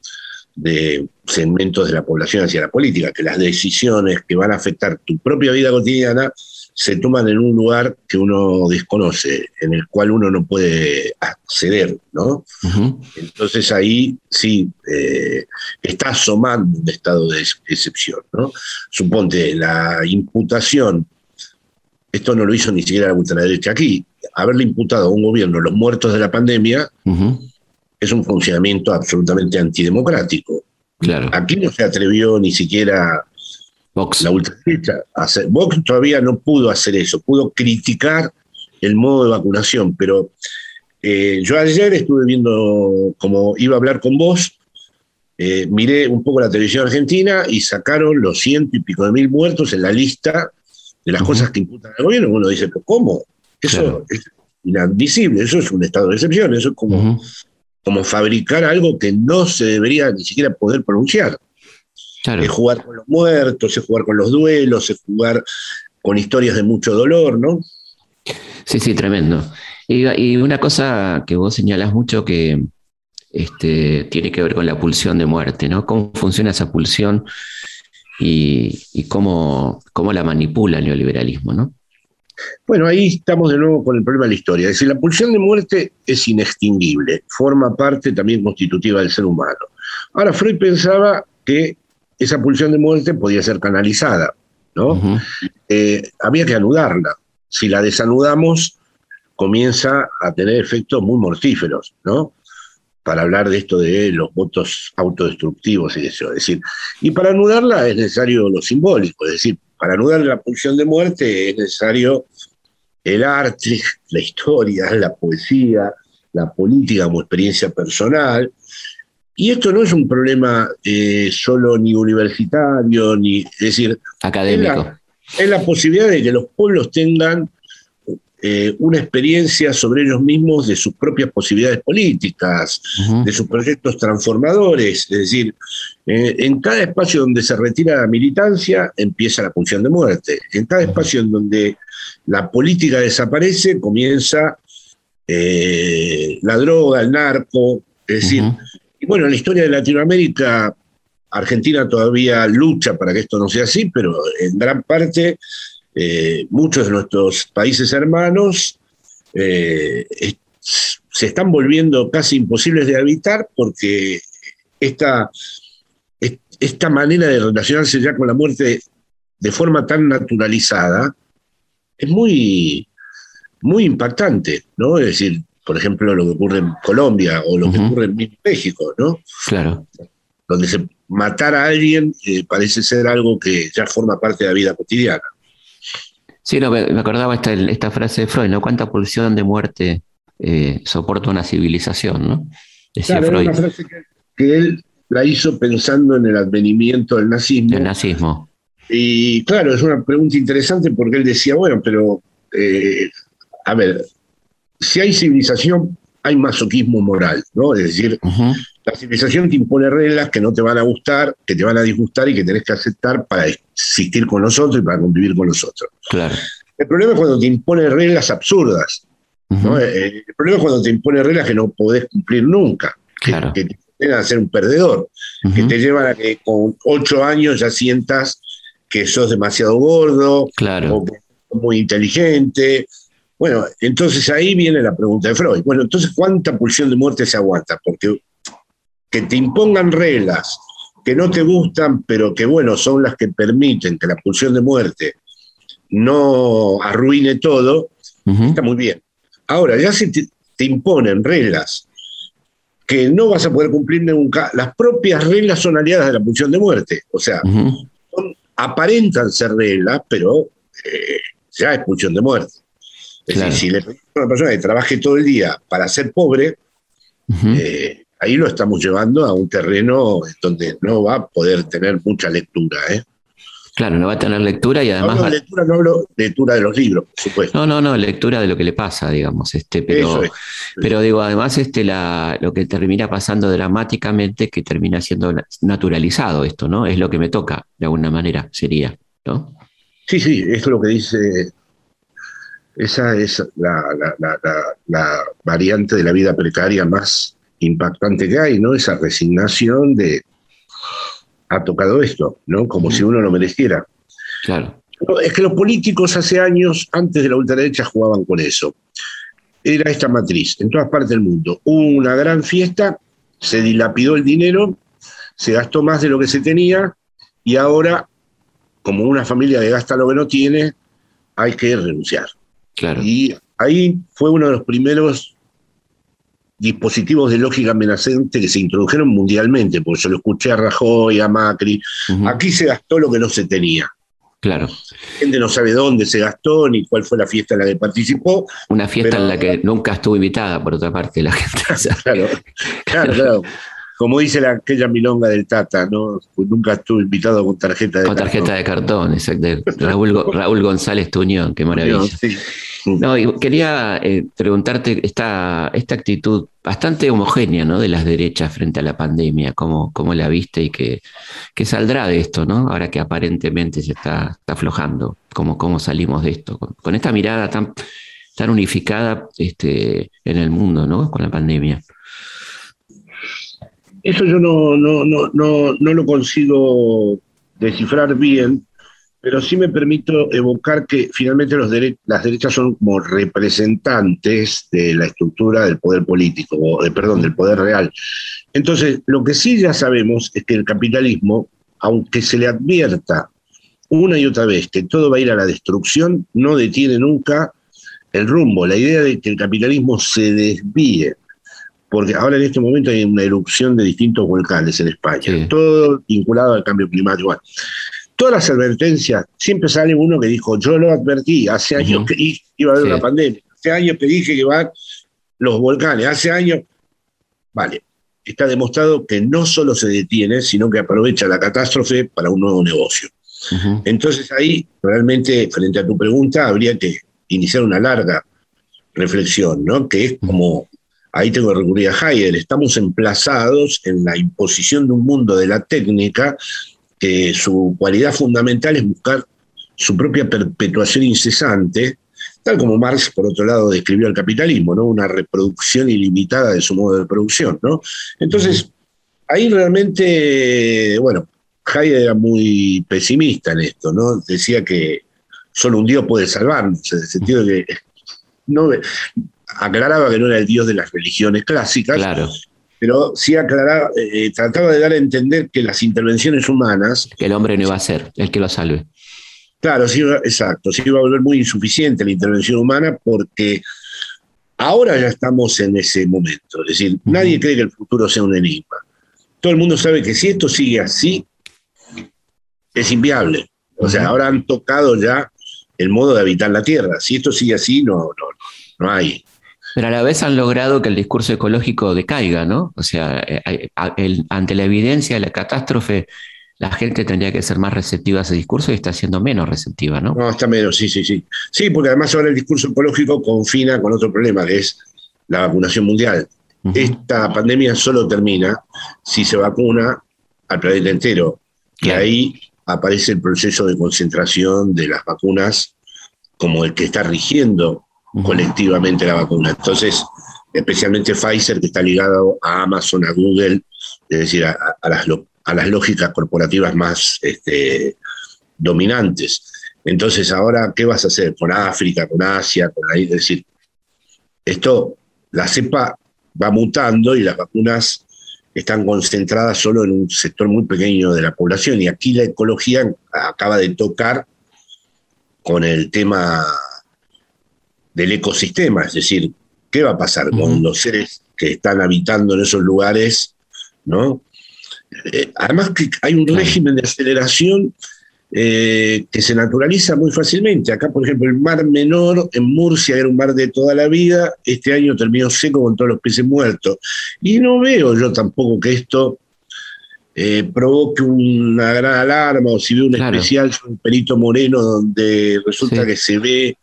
de segmentos de la población hacia la política, que las decisiones que van a afectar tu propia vida cotidiana se toman en un lugar que uno desconoce, en el cual uno no puede acceder, ¿no? Entonces ahí sí eh, está asomando un estado de excepción, ¿no? Suponte la imputación, esto no lo hizo ni siquiera la ultraderecha aquí, haberle imputado a un gobierno los muertos de la pandemia, es un funcionamiento absolutamente antidemocrático. Claro. Aquí no se atrevió ni siquiera Vox. la ultraderecha. Vox todavía no pudo hacer eso, pudo criticar el modo de vacunación, pero eh, yo ayer estuve viendo, como iba a hablar con vos, eh, miré un poco la televisión argentina y sacaron los ciento y pico de mil muertos en la lista de las cosas que imputan al gobierno. Uno dice, pero ¿cómo? Eso es inadmisible, eso es un estado de excepción, eso es como como fabricar algo que no se debería ni siquiera poder pronunciar. Es jugar con los muertos, es jugar con los duelos, es jugar con historias de mucho dolor, ¿no? Sí, sí, tremendo. Y, una cosa que vos señalás mucho que este, tiene que ver con la pulsión de muerte, ¿no? ¿Cómo funciona esa pulsión y, cómo, cómo la manipula el neoliberalismo, ¿no? Bueno, ahí estamos de nuevo con el problema de la historia. Es decir, la pulsión de muerte es inextinguible, forma parte también constitutiva del ser humano. Ahora, Freud pensaba que esa pulsión de muerte podía ser canalizada, ¿no? Eh, había que anudarla. Si la desanudamos, comienza a tener efectos muy mortíferos, ¿no? Para hablar de esto de los votos autodestructivos y eso. Es decir, y para anudarla es necesario lo simbólico, es decir, para anudar la pulsión de muerte es necesario el arte, la historia, la poesía, la política como experiencia personal. Y esto no es un problema eh, solo ni universitario, ni, es decir, académico. Es la, posibilidad de que los pueblos tengan eh, una experiencia sobre ellos mismos de sus propias posibilidades políticas, de sus proyectos transformadores. Es decir, eh, en cada espacio donde se retira la militancia empieza la función de muerte. En cada espacio en donde la política desaparece comienza eh, la droga, el narco. Es decir, y bueno, en la historia de Latinoamérica, Argentina todavía lucha para que esto no sea así, pero en gran parte eh, muchos de nuestros países hermanos eh, se están volviendo casi imposibles de habitar porque esta, esta manera de relacionarse ya con la muerte de forma tan naturalizada es muy, muy impactante, ¿no? Es decir, por ejemplo, lo que ocurre en Colombia o lo que ocurre en México, ¿no? Claro. Donde se, matar a alguien eh, parece ser algo que ya forma parte de la vida cotidiana. Sí, no, me acordaba esta, esta frase de Freud, ¿no? ¿Cuánta pulsión de muerte eh, soporta una civilización, ¿no? Decía Freud. una frase que, él la hizo pensando en el advenimiento del nazismo. El nazismo. Y claro, es una pregunta interesante porque él decía, bueno, pero, eh, a ver, si hay civilización, hay masoquismo moral, ¿no? Es decir, la civilización te impone reglas que no te van a gustar, que te van a disgustar y que tenés que aceptar para existir con nosotros y para convivir con nosotros. Claro. El problema es cuando te impone reglas absurdas. ¿no? Eh, el problema es cuando te impone reglas que no podés cumplir nunca, que, que te llevan a ser un perdedor, que te llevan a que con ocho años ya sientas que sos demasiado gordo, claro. o muy inteligente, bueno, entonces ahí viene la pregunta de Freud. Bueno, entonces, ¿cuánta pulsión de muerte se aguanta? Porque que te impongan reglas que no te gustan, pero que, bueno, son las que permiten que la pulsión de muerte no arruine todo, está muy bien. Ahora, ya si te, imponen reglas que no vas a poder cumplir nunca, las propias reglas son aliadas de la pulsión de muerte. O sea, aparentan ser reglas, pero eh, ya es pulsión de muerte. Es decir, si le pedimos a una persona que trabaje todo el día para ser pobre, eh, ahí lo estamos llevando a un terreno donde no va a poder tener mucha lectura. ¿eh? Claro, no va a tener lectura y además. No, lectura, no hablo lectura de los libros, por supuesto. No, no, no, lectura de lo que le pasa, digamos. Este, pero, pero digo, además, este, la, lo que termina pasando dramáticamente, que termina siendo naturalizado esto, ¿no? Es lo que me toca, de alguna manera, sería, ¿no? Sí, sí, es lo que dice esa es la, variante de la vida precaria más impactante que hay, ¿no? Esa resignación de ha tocado esto, ¿no? Como si uno lo mereciera. Claro. Es que los políticos hace años, antes de la ultraderecha, jugaban con eso. Era esta matriz, en todas partes del mundo. Hubo una gran fiesta, se dilapidó el dinero, se gastó más de lo que se tenía, y ahora, como una familia que gasta lo que no tiene, hay que renunciar. Y ahí fue uno de los primeros dispositivos de lógica amenazante que se introdujeron mundialmente, porque yo lo escuché a Rajoy, a Macri. Aquí se gastó lo que no se tenía. Claro. La gente no sabe dónde se gastó ni cuál fue la fiesta en la que participó. Una fiesta en la que nunca estuvo invitada, por otra parte, la gente. claro, claro, claro. Como dice la, aquella milonga del Tata, ¿no? Pues nunca estuvo invitado con tarjeta de con cartón. tarjeta de cartón, exacto. Raúl, Raúl González Tuñón, qué maravilla. No, y quería eh, preguntarte esta, esta actitud bastante homogénea ¿no? de las derechas frente a la pandemia, cómo, cómo la viste y qué, saldrá de esto, ¿no? ahora que aparentemente se está, aflojando, cómo, cómo salimos de esto, con, esta mirada tan, tan unificada este, en el mundo ¿no? con la pandemia. Eso yo no, no, no, no, no lo consigo descifrar bien, pero sí me permito evocar que finalmente las derechas son como representantes de la estructura del poder político, o de, perdón, del poder real. Entonces, lo que sí ya sabemos es que el capitalismo, aunque se le advierta una y otra vez que todo va a ir a la destrucción, no detiene nunca el rumbo. La idea de que el capitalismo se desvíe porque ahora en este momento hay una erupción de distintos volcanes en España, todo vinculado al cambio climático. todas las advertencias, siempre sale uno que dijo, yo lo advertí, hace años que iba a haber una pandemia, hace años que dije que van los volcanes, hace años, vale, está demostrado que no solo se detiene, sino que aprovecha la catástrofe para un nuevo negocio. Entonces ahí, realmente, frente a tu pregunta, habría que iniciar una larga reflexión, ¿no? Que es como ahí tengo que recurrir a Heidegger, estamos emplazados en la imposición de un mundo de la técnica que su cualidad fundamental es buscar su propia perpetuación incesante, tal como Marx, por otro lado, describió el capitalismo, ¿no? una reproducción ilimitada de su modo de producción. ¿no? Entonces, ahí realmente, bueno, Heidegger era muy pesimista en esto, ¿no? decía que solo un Dios puede salvarnos, en el sentido de que no, aclaraba que no era el Dios de las religiones clásicas, Claro. pero sí aclaraba, eh, trataba de dar a entender que las intervenciones humanas, Que el hombre no iba a ser el que lo salve. claro, sí, exacto, sí iba a volver muy insuficiente la intervención humana porque ahora ya estamos en ese momento, es decir, nadie cree que el futuro sea un enigma. Todo el mundo sabe que si esto sigue así, es inviable. O sea, ahora han tocado ya el modo de habitar la Tierra. Si esto sigue así, no, no, no hay. Pero a la vez han logrado que el discurso ecológico decaiga, ¿no? O sea, eh, el- ante la evidencia de la catástrofe, la gente tendría que ser más receptiva a ese discurso y está siendo menos receptiva, ¿no? No, está menos, sí, sí, sí. Sí, porque además ahora el discurso ecológico confina con otro problema, que es la vacunación mundial. Esta pandemia solo termina si se vacuna al planeta entero. Y Claro. ahí aparece el proceso de concentración de las vacunas como el que está rigiendo. Colectivamente la vacuna. Entonces, especialmente Pfizer, que está ligado a Amazon, a Google, es decir, a, las, a las lógicas corporativas más este, dominantes. Entonces, ahora, ¿qué vas a hacer con África, con Asia, con la Es decir, esto, la cepa va mutando y las vacunas están concentradas solo en un sector muy pequeño de la población. Y aquí la ecología acaba de tocar con el tema del ecosistema, es decir, ¿qué va a pasar con los seres que están habitando en esos lugares? ¿no? Eh, además que hay un régimen de aceleración eh, que se naturaliza muy fácilmente. Acá, por ejemplo, el Mar Menor en Murcia era un mar de toda la vida, este año terminó seco con todos los peces muertos. Y no veo yo tampoco que esto eh, provoque una gran alarma o si veo un Claro. especial sobre Perito Moreno donde resulta Sí. que se ve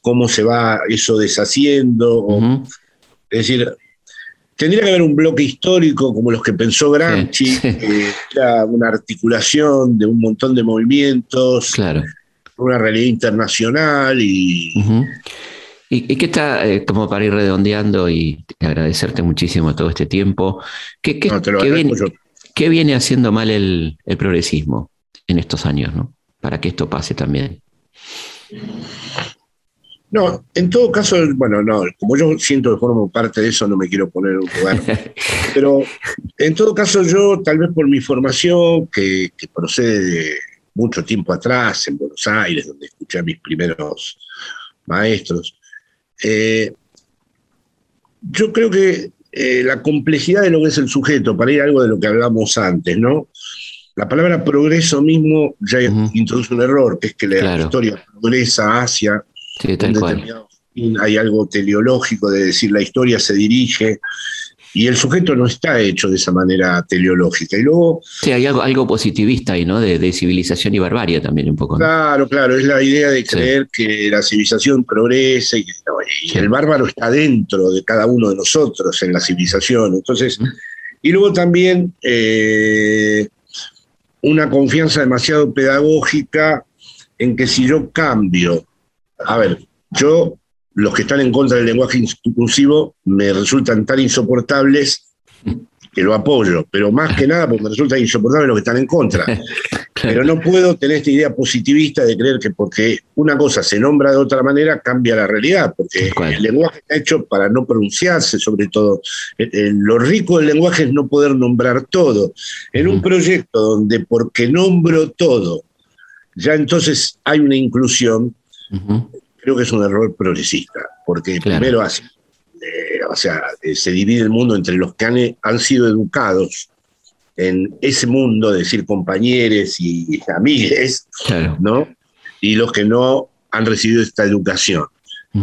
cómo se va eso deshaciendo. o- es decir, tendría que haber un bloque histórico como los que pensó Gramsci, Sí, que era una articulación de un montón de movimientos, Claro. una realidad internacional y. ¿Y, y qué está, eh, como para ir redondeando y agradecerte muchísimo todo este tiempo, qué, qué- no, te lo qué agradezco viene, yo. qué viene haciendo mal el, el progresismo en estos años, ¿no? Para que esto pase también. No, en todo caso, bueno, no, como yo siento que formo parte de eso, no me quiero poner en un lugar. Pero en todo caso, yo, tal vez por mi formación, que, que procede de mucho tiempo atrás, en Buenos Aires, donde escuché a mis primeros maestros, eh, yo creo que eh, la complejidad de lo que es el sujeto, para ir a algo de lo que hablamos antes, ¿no? La palabra progreso mismo ya introduce un error, que es que la Claro. historia progresa hacia Sí, tal cual. hay algo teleológico de decir la historia se dirige y el sujeto no está hecho de esa manera teleológica. Y luego, Sí, hay algo, algo positivista ahí, ¿no? De, de civilización y barbarie también un poco. ¿no? claro, claro, es la idea de Sí. creer que la civilización progresa y, Sí. el bárbaro está dentro de cada uno de nosotros en la civilización. Entonces, y luego también eh, una confianza demasiado pedagógica en que si yo cambio, a ver, yo, los que están en contra del lenguaje inclusivo me resultan tan insoportables que lo apoyo, pero más que nada porque me resulta insoportable los que están en contra. Pero no puedo tener esta idea positivista de creer que porque una cosa se nombra de otra manera cambia la realidad, porque el lenguaje está hecho para no pronunciarse, sobre todo. El- el- lo rico del lenguaje es no poder nombrar todo. En un proyecto donde porque nombro todo, ya entonces hay una inclusión, Creo que es un error progresista, porque Claro. primero hace, eh, o sea, eh, se divide el mundo entre los que han, han sido educados en ese mundo, es decir, compañeros y amigues, Claro. ¿no? Y los que no han recibido esta educación.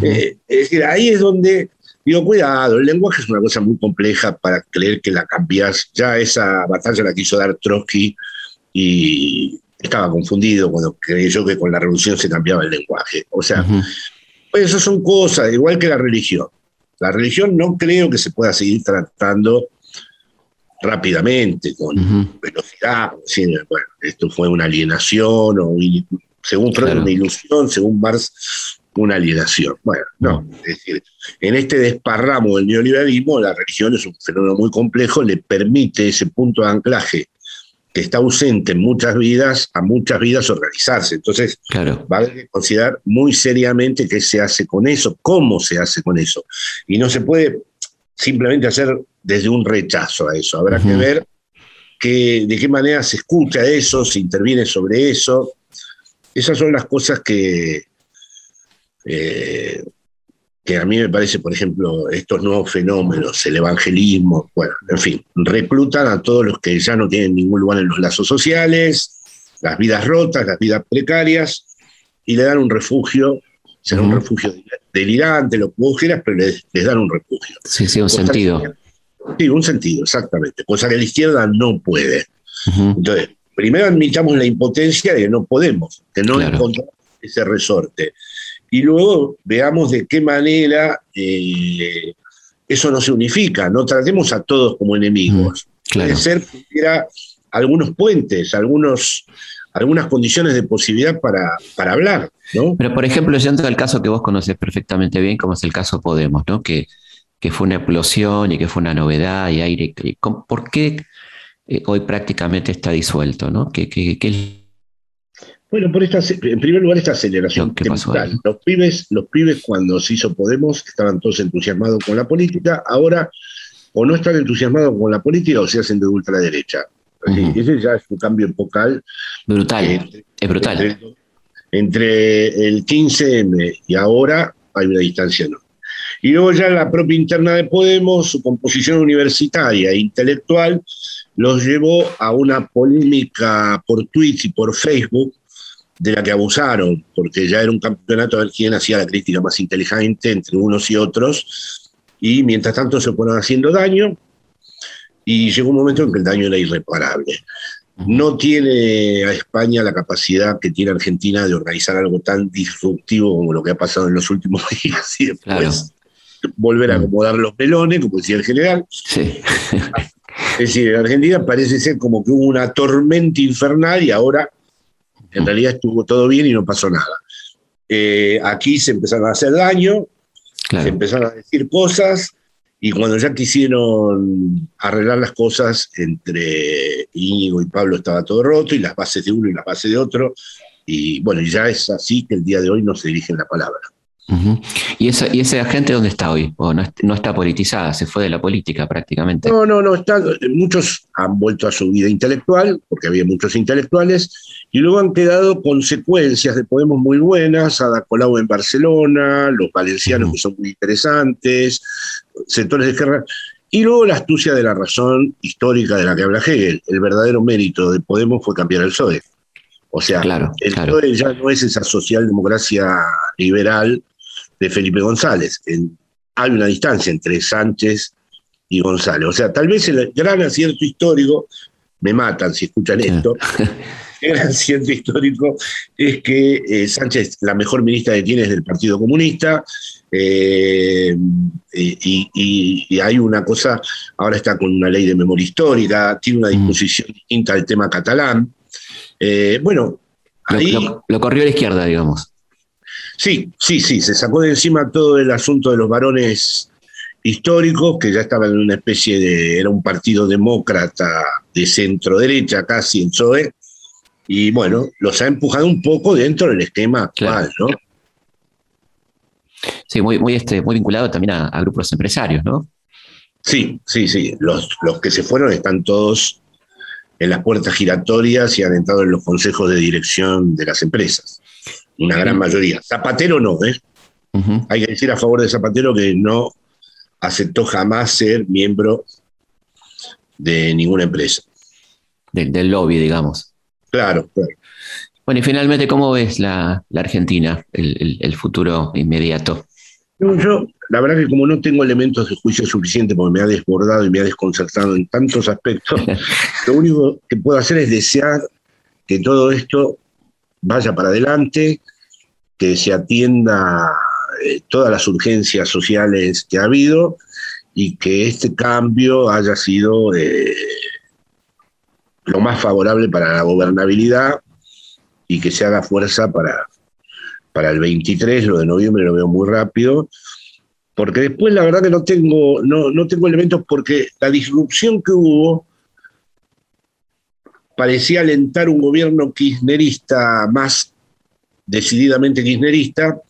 Eh, es decir, ahí es donde digo, cuidado, el lenguaje es una cosa muy compleja para creer que la cambias. Ya esa batalla la quiso dar Trotsky y estaba confundido cuando creyó que con la revolución se cambiaba el lenguaje. O sea, Ujú. pues esas son cosas, igual que la religión. La religión no creo que se pueda seguir tratando rápidamente, con velocidad. Sí, bueno, esto fue una alienación, o según Freud, Claro. una ilusión, según Marx, una alienación. Bueno, no, es decir, en este desparramo del neoliberalismo, la religión es un fenómeno muy complejo, le permite ese punto de anclaje que está ausente en muchas vidas, a muchas vidas organizarse. Entonces, claro. va a haber que considerar muy seriamente qué se hace con eso, cómo se hace con eso. Y no se puede simplemente hacer desde un rechazo a eso. Habrá que ver que, de qué manera se escucha eso, se interviene sobre eso. Esas son las cosas que, eh, que a mí me parece, por ejemplo, estos nuevos fenómenos, el evangelismo, bueno, en fin, reclutan a todos los que ya no tienen ningún lugar en los lazos sociales, las vidas rotas, las vidas precarias, y le dan un refugio, será un refugio delirante, lo que vos quieras, pero les, dan un refugio. Sí, sí, un sentido. sí, un sentido, exactamente, cosa que la izquierda no puede. Entonces, primero admitamos la impotencia de que no podemos, que no encontramos ese resorte y luego veamos de qué manera eh, eso no se unifica, no tratemos a todos como enemigos. Mm, Puede ser que hubiera algunos puentes, algunos, algunas condiciones de posibilidad para, para hablar. ¿no? Pero, por ejemplo, yendo al caso que vos conoces perfectamente bien, como es el caso Podemos, ¿no? que, que fue una explosión y que fue una novedad y aire. ¿Por qué eh, hoy prácticamente está disuelto? ¿no? ¿Qué, qué, qué bueno, por esta, en primer lugar, esta aceleración temporal. Los pibes, los pibes, cuando se hizo Podemos, estaban todos entusiasmados con la política, ahora o no están entusiasmados con la política o se hacen de ultraderecha. Ese ya es un cambio epocal. Brutal, es brutal. Entre, el 15M y ahora hay una distancia enorme. Y luego ya la propia interna de Podemos, su composición universitaria e intelectual, los llevó a una polémica por tweets y por Facebook de la que abusaron, porque ya era un campeonato a ver quién hacía la crítica más inteligente entre unos y otros, y mientras tanto se fueron haciendo daño, y llegó un momento en que el daño era irreparable. No tiene a España la capacidad que tiene Argentina de organizar algo tan disruptivo como lo que ha pasado en los últimos días y después volver a acomodar los pelones, como decía el general. Sí. es decir, en Argentina parece ser como que hubo una tormenta infernal y ahora en realidad estuvo todo bien y no pasó nada. Eh, aquí se empezaron a hacer daño, se empezaron a decir cosas, y cuando ya quisieron arreglar las cosas entre Íñigo y Pablo estaba todo roto, y las bases de uno y las bases de otro, y bueno, ya es así que el día de hoy no se dirigen la palabra. ¿Y, esa, ¿Y ese agente dónde está hoy? ¿O no, está politizada? ¿Se fue de la política prácticamente? No, no, no. Está, muchos han vuelto a su vida intelectual, porque había muchos intelectuales, y luego han quedado consecuencias de Podemos muy buenas, Ada Colau en Barcelona, los valencianos que son muy interesantes, sectores de guerra, y luego la astucia de la razón histórica de la que habla Hegel. El verdadero mérito de Podemos fue cambiar el PSOE. O sea, el PSOE ya no es esa socialdemocracia liberal de Felipe González. hay una distancia entre Sánchez y González. O sea, tal vez el gran acierto histórico, me matan si escuchan esto, el gran acierto histórico es que eh, Sánchez, la mejor ministra que tiene es del Partido Comunista, eh, y, hay una cosa, ahora está con una ley de memoria histórica, tiene una disposición distinta del tema catalán. Eh, bueno, ahí... lo, corrió a la izquierda, digamos. Sí, sí, sí, se sacó de encima todo el asunto de los varones históricos, que ya estaban en una especie de, era un partido demócrata de centro derecha, casi en PSOE, y bueno, los ha empujado un poco dentro del esquema actual, ¿no? Sí, muy, muy, este, muy vinculado también a, grupos empresarios, ¿no? Sí, sí, sí. Los, los que se fueron están todos en las puertas giratorias y han entrado en los consejos de dirección de las empresas una gran mayoría. Zapatero no, ¿eh? Hay que decir a favor de Zapatero que no aceptó jamás ser miembro de ninguna empresa. Del, lobby, digamos. Claro, claro. Bueno, y finalmente, ¿cómo ves la, Argentina, el, futuro inmediato? yo, la verdad que como no tengo elementos de juicio suficiente porque me ha desbordado y me ha desconcertado en tantos aspectos, lo único que puedo hacer es desear que todo esto vaya para adelante, que se atienda eh, todas las urgencias sociales que ha habido y que este cambio haya sido eh, lo más favorable para la gobernabilidad y que se haga fuerza para, para el 23, lo de noviembre lo veo muy rápido, porque después la verdad que no tengo, no, no tengo elementos porque la disrupción que hubo parecía alentar un gobierno kirchnerista más decididamente kirchnerista,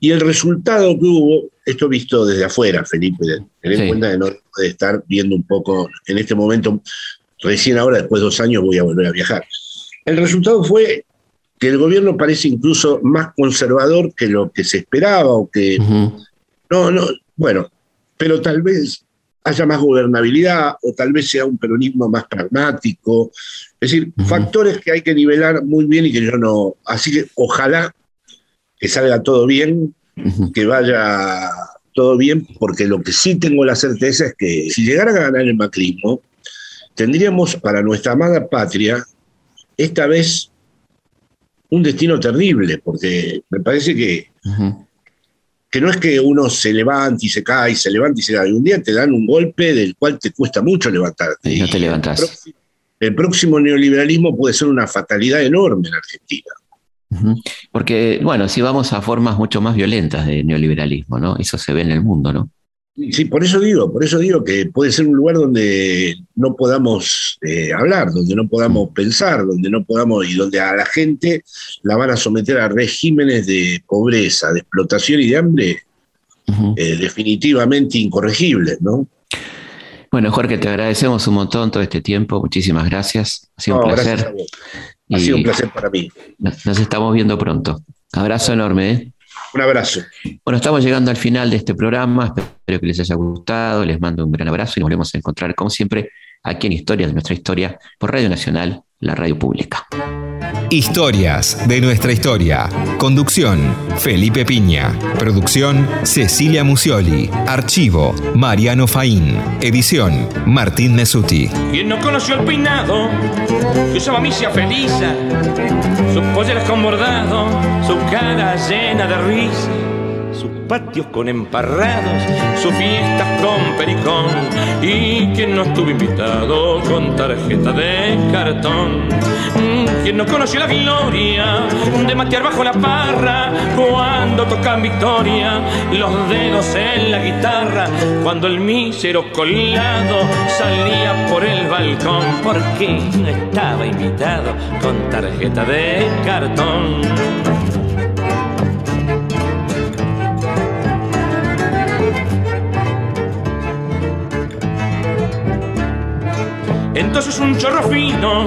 y el resultado que hubo, esto visto desde afuera, Felipe, ten en cuenta que no puede estar viendo un poco en este momento, recién ahora, después de dos años, voy a volver a viajar. El resultado fue que el gobierno parece incluso más conservador que lo que se esperaba, o que. No, no, bueno, pero tal vez haya más gobernabilidad, o tal vez sea un peronismo más pragmático. Es decir, factores que hay que nivelar muy bien y que yo no. Así que ojalá que salga todo bien, que vaya todo bien, porque lo que sí tengo la certeza es que si llegara a ganar el macrismo, tendríamos para nuestra amada patria, esta vez, un destino terrible, porque me parece que, que no es que uno se levante y se cae, se levanta y se cae. Un día te dan un golpe del cual te cuesta mucho levantarte. Y no te levantas. el próximo neoliberalismo puede ser una fatalidad enorme en Argentina. Porque, bueno, si vamos a formas mucho más violentas de neoliberalismo, ¿no? Eso se ve en el mundo, ¿no? Sí, por eso digo, por eso digo que puede ser un lugar donde no podamos eh, hablar, donde no podamos pensar, donde no podamos y donde a la gente la van a someter a regímenes de pobreza, de explotación y de hambre eh, definitivamente incorregibles, ¿no? Bueno, Jorge, te agradecemos un montón todo este tiempo. Muchísimas gracias. Ha sido un placer. Ha sido un placer para mí. Nos estamos viendo pronto. Abrazo enorme. ¿eh? Un abrazo. Bueno, estamos llegando al final de este programa. Espero que les haya gustado. Les mando un gran abrazo y nos volvemos a encontrar, como siempre, aquí en Historias de nuestra historia por Radio Nacional, la radio pública. Historias de nuestra historia. Conducción, Felipe Piña. Producción, Cecilia Musioli. Archivo, Mariano Faín. Edición, Martín Mesuti. Quien no conoció el peinado que usaba misia feliz, sus polleras con bordado, su cara llena de risa patios con emparrados, sus fiestas con pericón y quien no estuvo invitado con tarjeta de cartón. Quien no conoció la gloria de matear bajo la parra cuando tocan victoria los dedos en la guitarra cuando el mísero colado salía por el balcón porque no estaba invitado con tarjeta de cartón. Entonces un chorro fino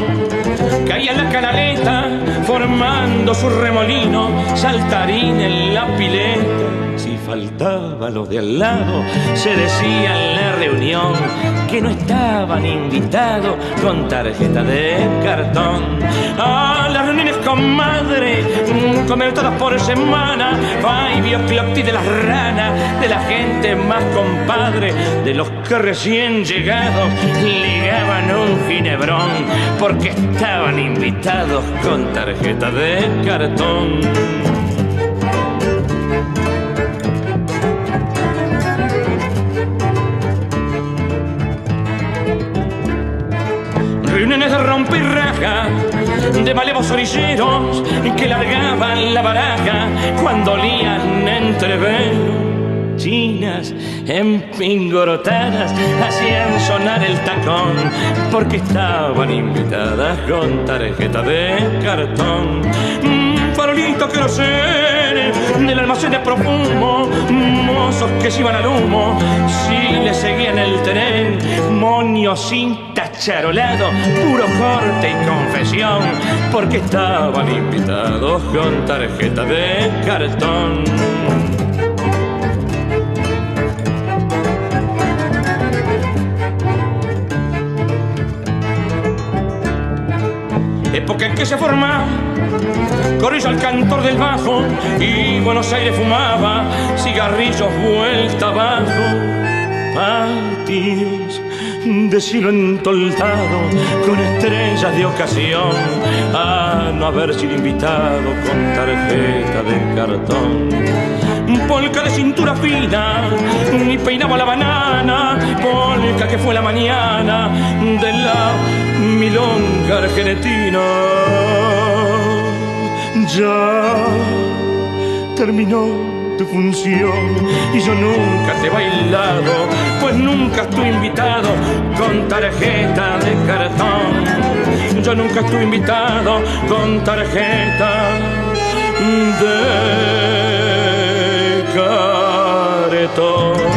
caía la canaleta, formando su remolino, saltarín en la pileta faltaba los de al lado, se decía en la reunión que no estaban invitados con tarjeta de cartón. A las reuniones con madre, comer todas por semana, y bioclopti de las ranas, de la gente más compadre, de los que recién llegados ligaban un ginebrón porque estaban invitados con tarjeta de cartón. De malevos orilleros que largaban la baraja cuando olían entre chinas empingorotadas hacían sonar el tacón porque estaban invitadas con tarjeta de cartón. Farolito que no sé del almacén de profumo, mozos que se iban al humo, si le seguían el tren, moños sin tacharolado, puro corte y confesión, porque estaban invitados con tarjeta de cartón. Época en que se forma corrió al cantor del bajo y Buenos Aires fumaba cigarrillos vuelta abajo. Patios de cielo entoldado con estrellas de ocasión a no haber sido invitado con tarjeta de cartón polka de cintura fina, ni peinaba la banana, polka que fue la mañana de la milonga argentina. Ya terminó tu función y yo nunca te he bailado, pues nunca estoy invitado con tarjeta de cartón. yo nunca estuve invitado con tarjeta de caretón.